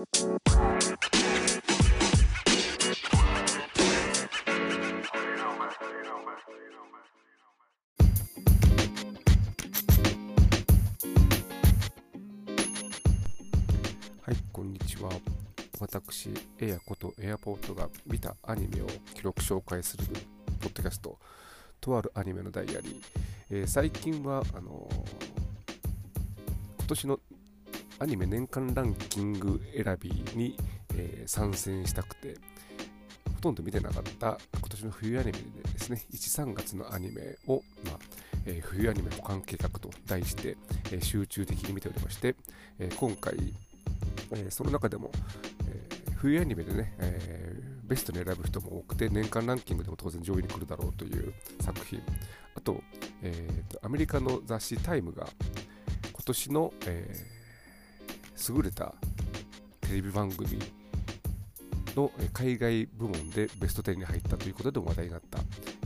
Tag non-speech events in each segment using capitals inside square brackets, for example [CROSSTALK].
はい、こんにちは。私、エアことエアポートが見たアニメを記録紹介するポッドキャスト、とあるアニメのダイアリー。えー最近は、あのー今年のアニメ年間ランキング選びに、えー参戦したくて、ほとんど見てなかった今年の冬アニメでですね、1、3月のアニメを、まあえー冬アニメ保管計画と題して、えー集中的に見ておりまして、えー今回、えその中でも、え冬アニメでね、えベストに選ぶ人も多くて年間ランキングでも当然上位に来るだろうという作品。あと,、えーとアメリカの雑誌「タイムが今年の、えー優れたテレビ番組の海外部門でベスト10に入ったということで話題になった、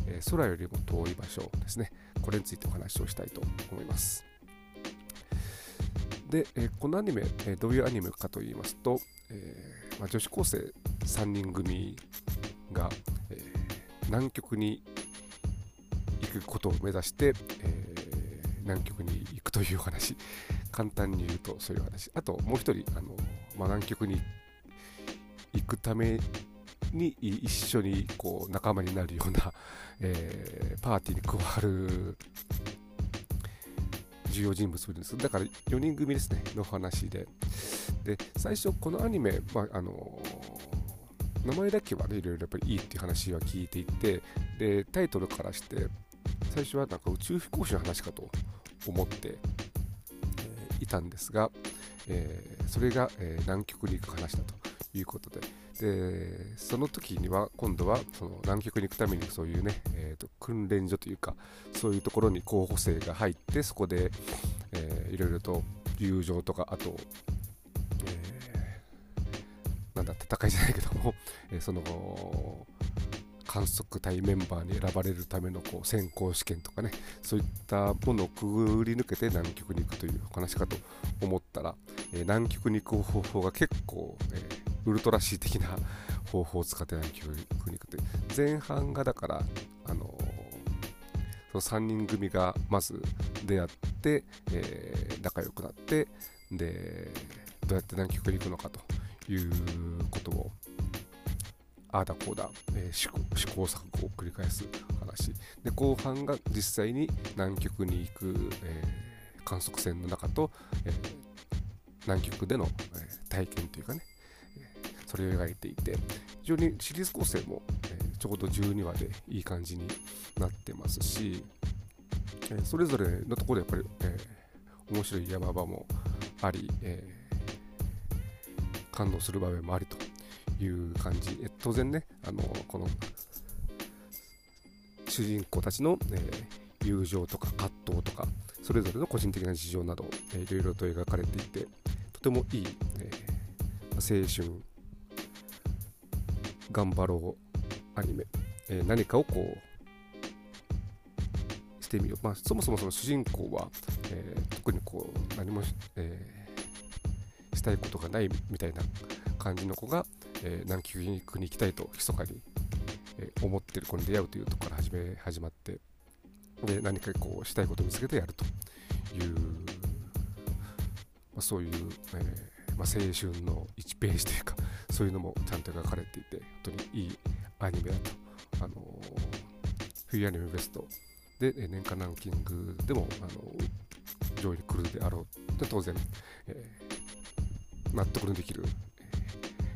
え空よりも遠い場所ですね。これについてお話をしたいと思います。で、えこのアニメ、えどういうアニメかと言いますと、えま、女子高生3人組が、え南極に行くことを目指して、え南極に行くという話。簡単に言うとそういう話。あともう一人あの、まあ、南極に行くために一緒にこう仲間になるような、[LAUGHS] えーパーティーに加わる重要人物もいるんです。だから4人組ですね。の話で。で最初このアニメ、まああの名前だけはねいろいろやっぱりいいっていう話は聞いていて。でタイトルからして最初はなんか宇宙飛行士の話かと。思って、いたんですが、えーそれが、えー南極に行く話だということで。でその時には今度はその南極に行くためにそういうね、えーと訓練所というかそういうところに候補生が入ってそこで、えーいろいろと友情とかあと、えーなんだ戦いじゃないけども、えその観測隊メンバーに選ばれるためのこう選考試験とかねそういったものをくぐり抜けて南極に行くというお話かと思ったら、えー南極に行く方法が結構、えーウルトラシー的な方法を使って南極に行くという。前半がだから、あのーその3人組がまず出会って、えー仲良くなってでどうやって南極に行くのかということをああだこうだ、えー試行試行錯誤を繰り返す話。で後半が実際に南極に行く、えー観測船の中と、えー南極での、えー体験というかね、えそれを描いていて非常にシリーズ構成も、えーちょうど12話でいい感じになってますし、えーそれぞれのところでやっぱり、えー面白い山場もあり、えー感動する場面もありいう感じ、え当然ねあのこの主人公たちの、えー友情とか葛藤とかそれぞれの個人的な事情など、えーいろいろと描かれていてとてもいい、えー青春頑張ろうアニメ、えー何かをこうしてみよう、まあ、そもそもその主人公は、えー特にこう何もし、えしたいことがないみたいな感じの子が、えー南極に行きたいと密かに、えー思ってる子に出会うというところから始め始まってで何かこうしたいことを見つけてやるという、まあ、そういう、えーまあ、青春の1ページというか [LAUGHS] そういうのもちゃんと描かれていて本当にいいアニメだと、あの冬アニメベストでえ年間ランキングでも、あの上位に来るであろうで当然、えー納得のできる、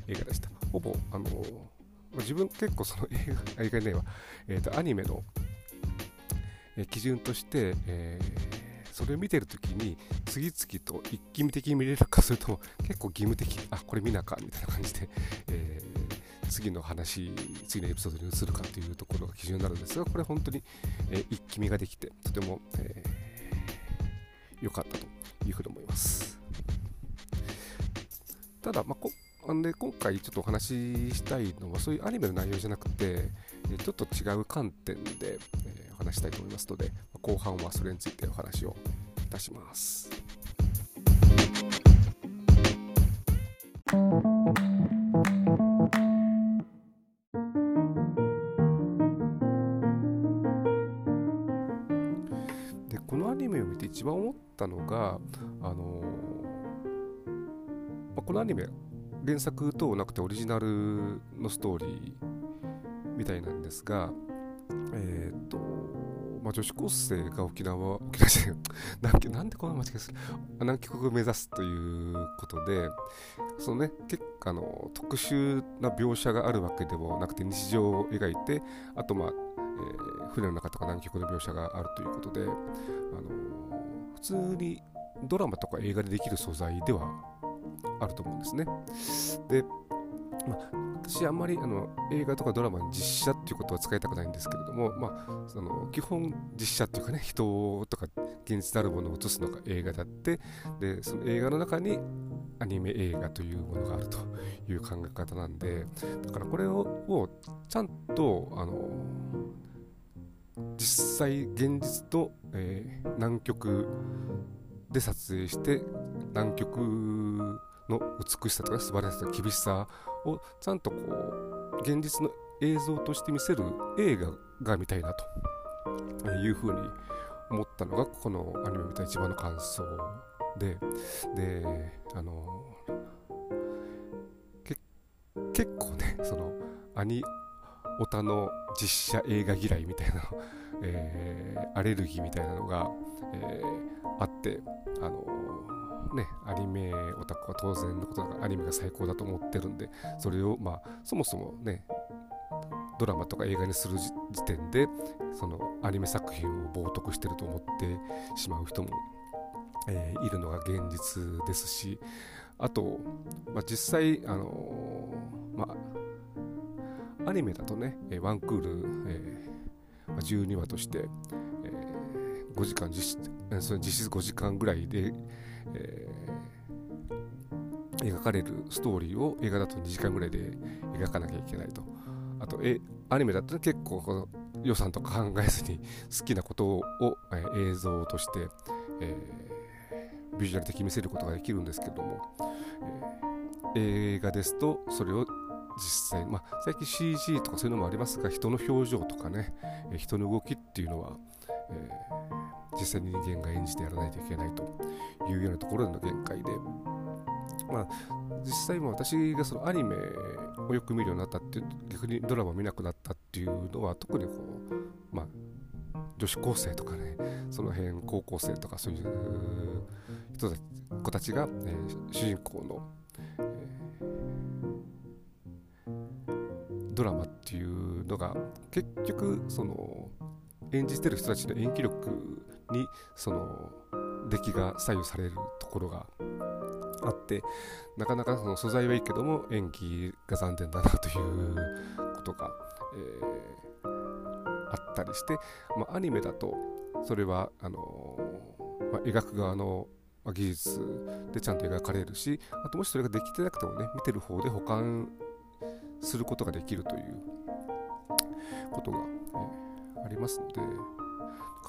映画でした。ほぼ、あのー自分結構その映画映画ねは、えーとアニメのえ基準として、えーそれを見てるときに次々と一気見的に見れるかそれとも結構義務的あこれ見なかみたいな感じで、えー次の話次のエピソードに移るかというところが基準になるんですがこれ本当に、えー一気見ができてとても良、えー良かったというふうに思います。ただ、まあ、こあんで今回ちょっとお話ししたいのはそういうアニメの内容じゃなくてちょっと違う観点でお話したいと思いますので後半はそれについてお話をいたします。でこのアニメを見て一番思ったのがあの、まあ、このアニメ原作等なくてオリジナルのストーリーみたいなんですが、えっ、と、まあ、女子高生が沖縄、沖縄じゃな [LAUGHS] んでこんな間違いする南極を目指すということで、そのね、結構あの特殊な描写があるわけでもなくて日常を描いて、あとまあ、えー、船の中とか南極の描写があるということで、あの普通にドラマとか映画でできる素材ではあると思うんですね。で、まあ、私あんまりあの映画とかドラマに実写っていうことは使いたくないんですけれども、まあ、その基本実写っていうかね人とか現実あるものを映すのが映画だってでその映画の中にアニメ映画というものがあるという考え方なんでだからこれををちゃんとあの実際現実と、えー、南極で撮影して南極の美しさとか素晴らしさ厳しさをちゃんとこう現実の映像として見せる映画が見たいなというふうに思ったのがこのアニメを見た一番の感想でであの結構ねそのアニオタの実写映画嫌いみたいな、[LAUGHS] えー、アレルギーみたいなのが、えー、あってあのね、アニメオタクは当然のことだからアニメが最高だと思ってるんでそれをまあそもそもねドラマとか映画にする時点でそのアニメ作品を冒涜してると思ってしまう人も、えー、いるのが現実ですしあと、まあ、実際あのー、まあアニメだとねえワンクール、えー、12話として、えー、5時間実質それ実質5時間ぐらいで、えー、描かれるストーリーを映画だと2時間ぐらいで描かなきゃいけないと。あと、えアニメだと結構この予算とか考えずに好きなことを、えー、映像として、えー、ビジュアル的に見せることができるんですけども、えー、映画ですとそれを実際、まあ、最近 CG とかそういうのもありますが人の表情とかね、え人の動きっていうのは、え実際に人間が演じてやらないといけないというようなところでの限界で、まあ、実際も私がそのアニメをよく見るようになったって逆にドラマを見なくなったっていうのは特にこう、まあ、女子高生とかねその辺高校生とかそういう人たち子たちが、えー、主人公の、ドラマっていうのが結局その演じてる人たちの演技力にその出来が左右されるところがあってなかなかその素材はいいけども演技が残念だなということが、えー、あったりして、まあ、アニメだとそれはあのー、まあ、描く側の技術でちゃんと描かれるしあともしそれができてなくてもね見てる方で保管することができるということが、えー、ありますので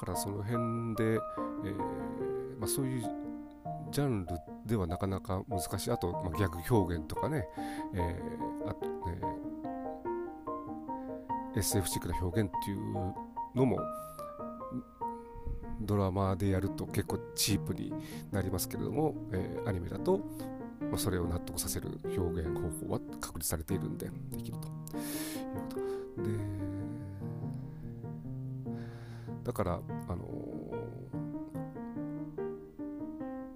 からその辺で、えー、まあ、そういうジャンルではなかなか難しい。あと、まあ、ギャグ表現とかね、えー、あとね SF チックな表現っていうのもドラマでやると結構チープになりますけれども、えー、アニメだと、まあ、それを納得させる表現方法は確立されているんでできるということ。でだから、あの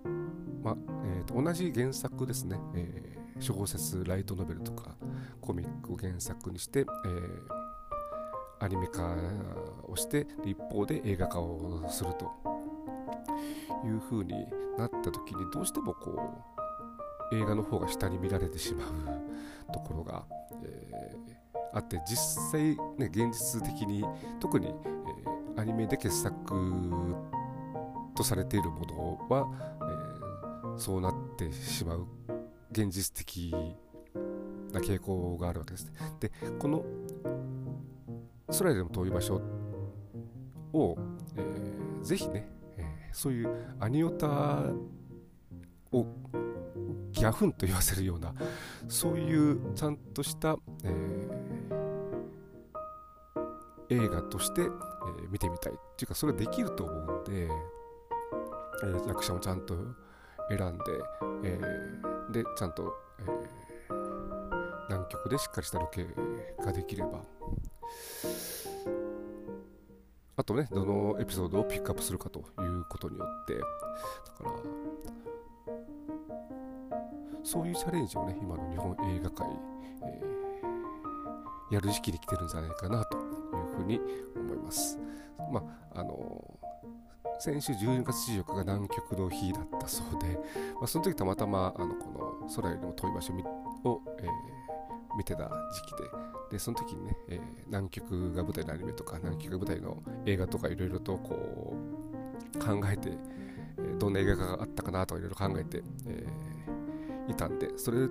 ー、まえーと、同じ原作ですね、えー、小説、ライトノベルとかコミックを原作にして、えー、アニメ化をして一方で映画化をするという風になった時にどうしてもこう映画の方が下に見られてしまう [LAUGHS] ところが、えー、あって実際ね現実的に特に、アニメで傑作とされているものは、えー、そうなってしまう現実的な傾向があるわけですね。でこの空よりも遠い場所を、えー、ぜひね、えー、そういうアニオタをギャフンと言わせるようなそういうちゃんとした、えー、映画として、えー、見てみたいっていうかそれができると思うんでえー、役者もちゃんと選んで、えー、でちゃんと、えー、南極でしっかりしたロケができれば。あとねどのエピソードをピックアップするかということによってだからそういうチャレンジをね今の日本映画界、えー、やる時期に来てるんじゃないかなとふうに思います。まああの先週12月14日が南極の日だったそうで、まあ、その時たまたまあのこの空よりも遠い場所を、えー、見てた時期ででその時にね、えー、南極が舞台のアニメとか南極が舞台の映画とかいろいろとこう考えて、えー、どんな映画があったかなとかいろいろ考えて、えー、いたんでそれ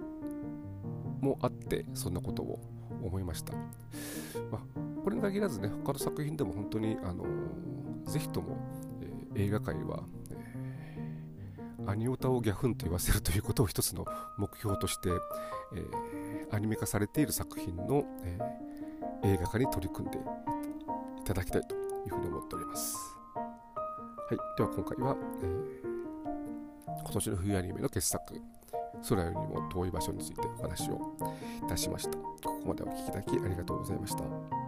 もあってそんなことを思いました、まあ、これに限らずね他の作品でも本当に、あのー、ぜひともえ映画界は、えー、アニオタをギャフンと言わせるということを一つの目標として、えー、アニメ化されている作品の、え、映画化に取り組んでいただきたいというふうに思っております。はい、では今回は、え、今年の冬アニメの傑作空よりも遠い場所についてお話をいたしました。ここまでお聴きいただきありがとうございました。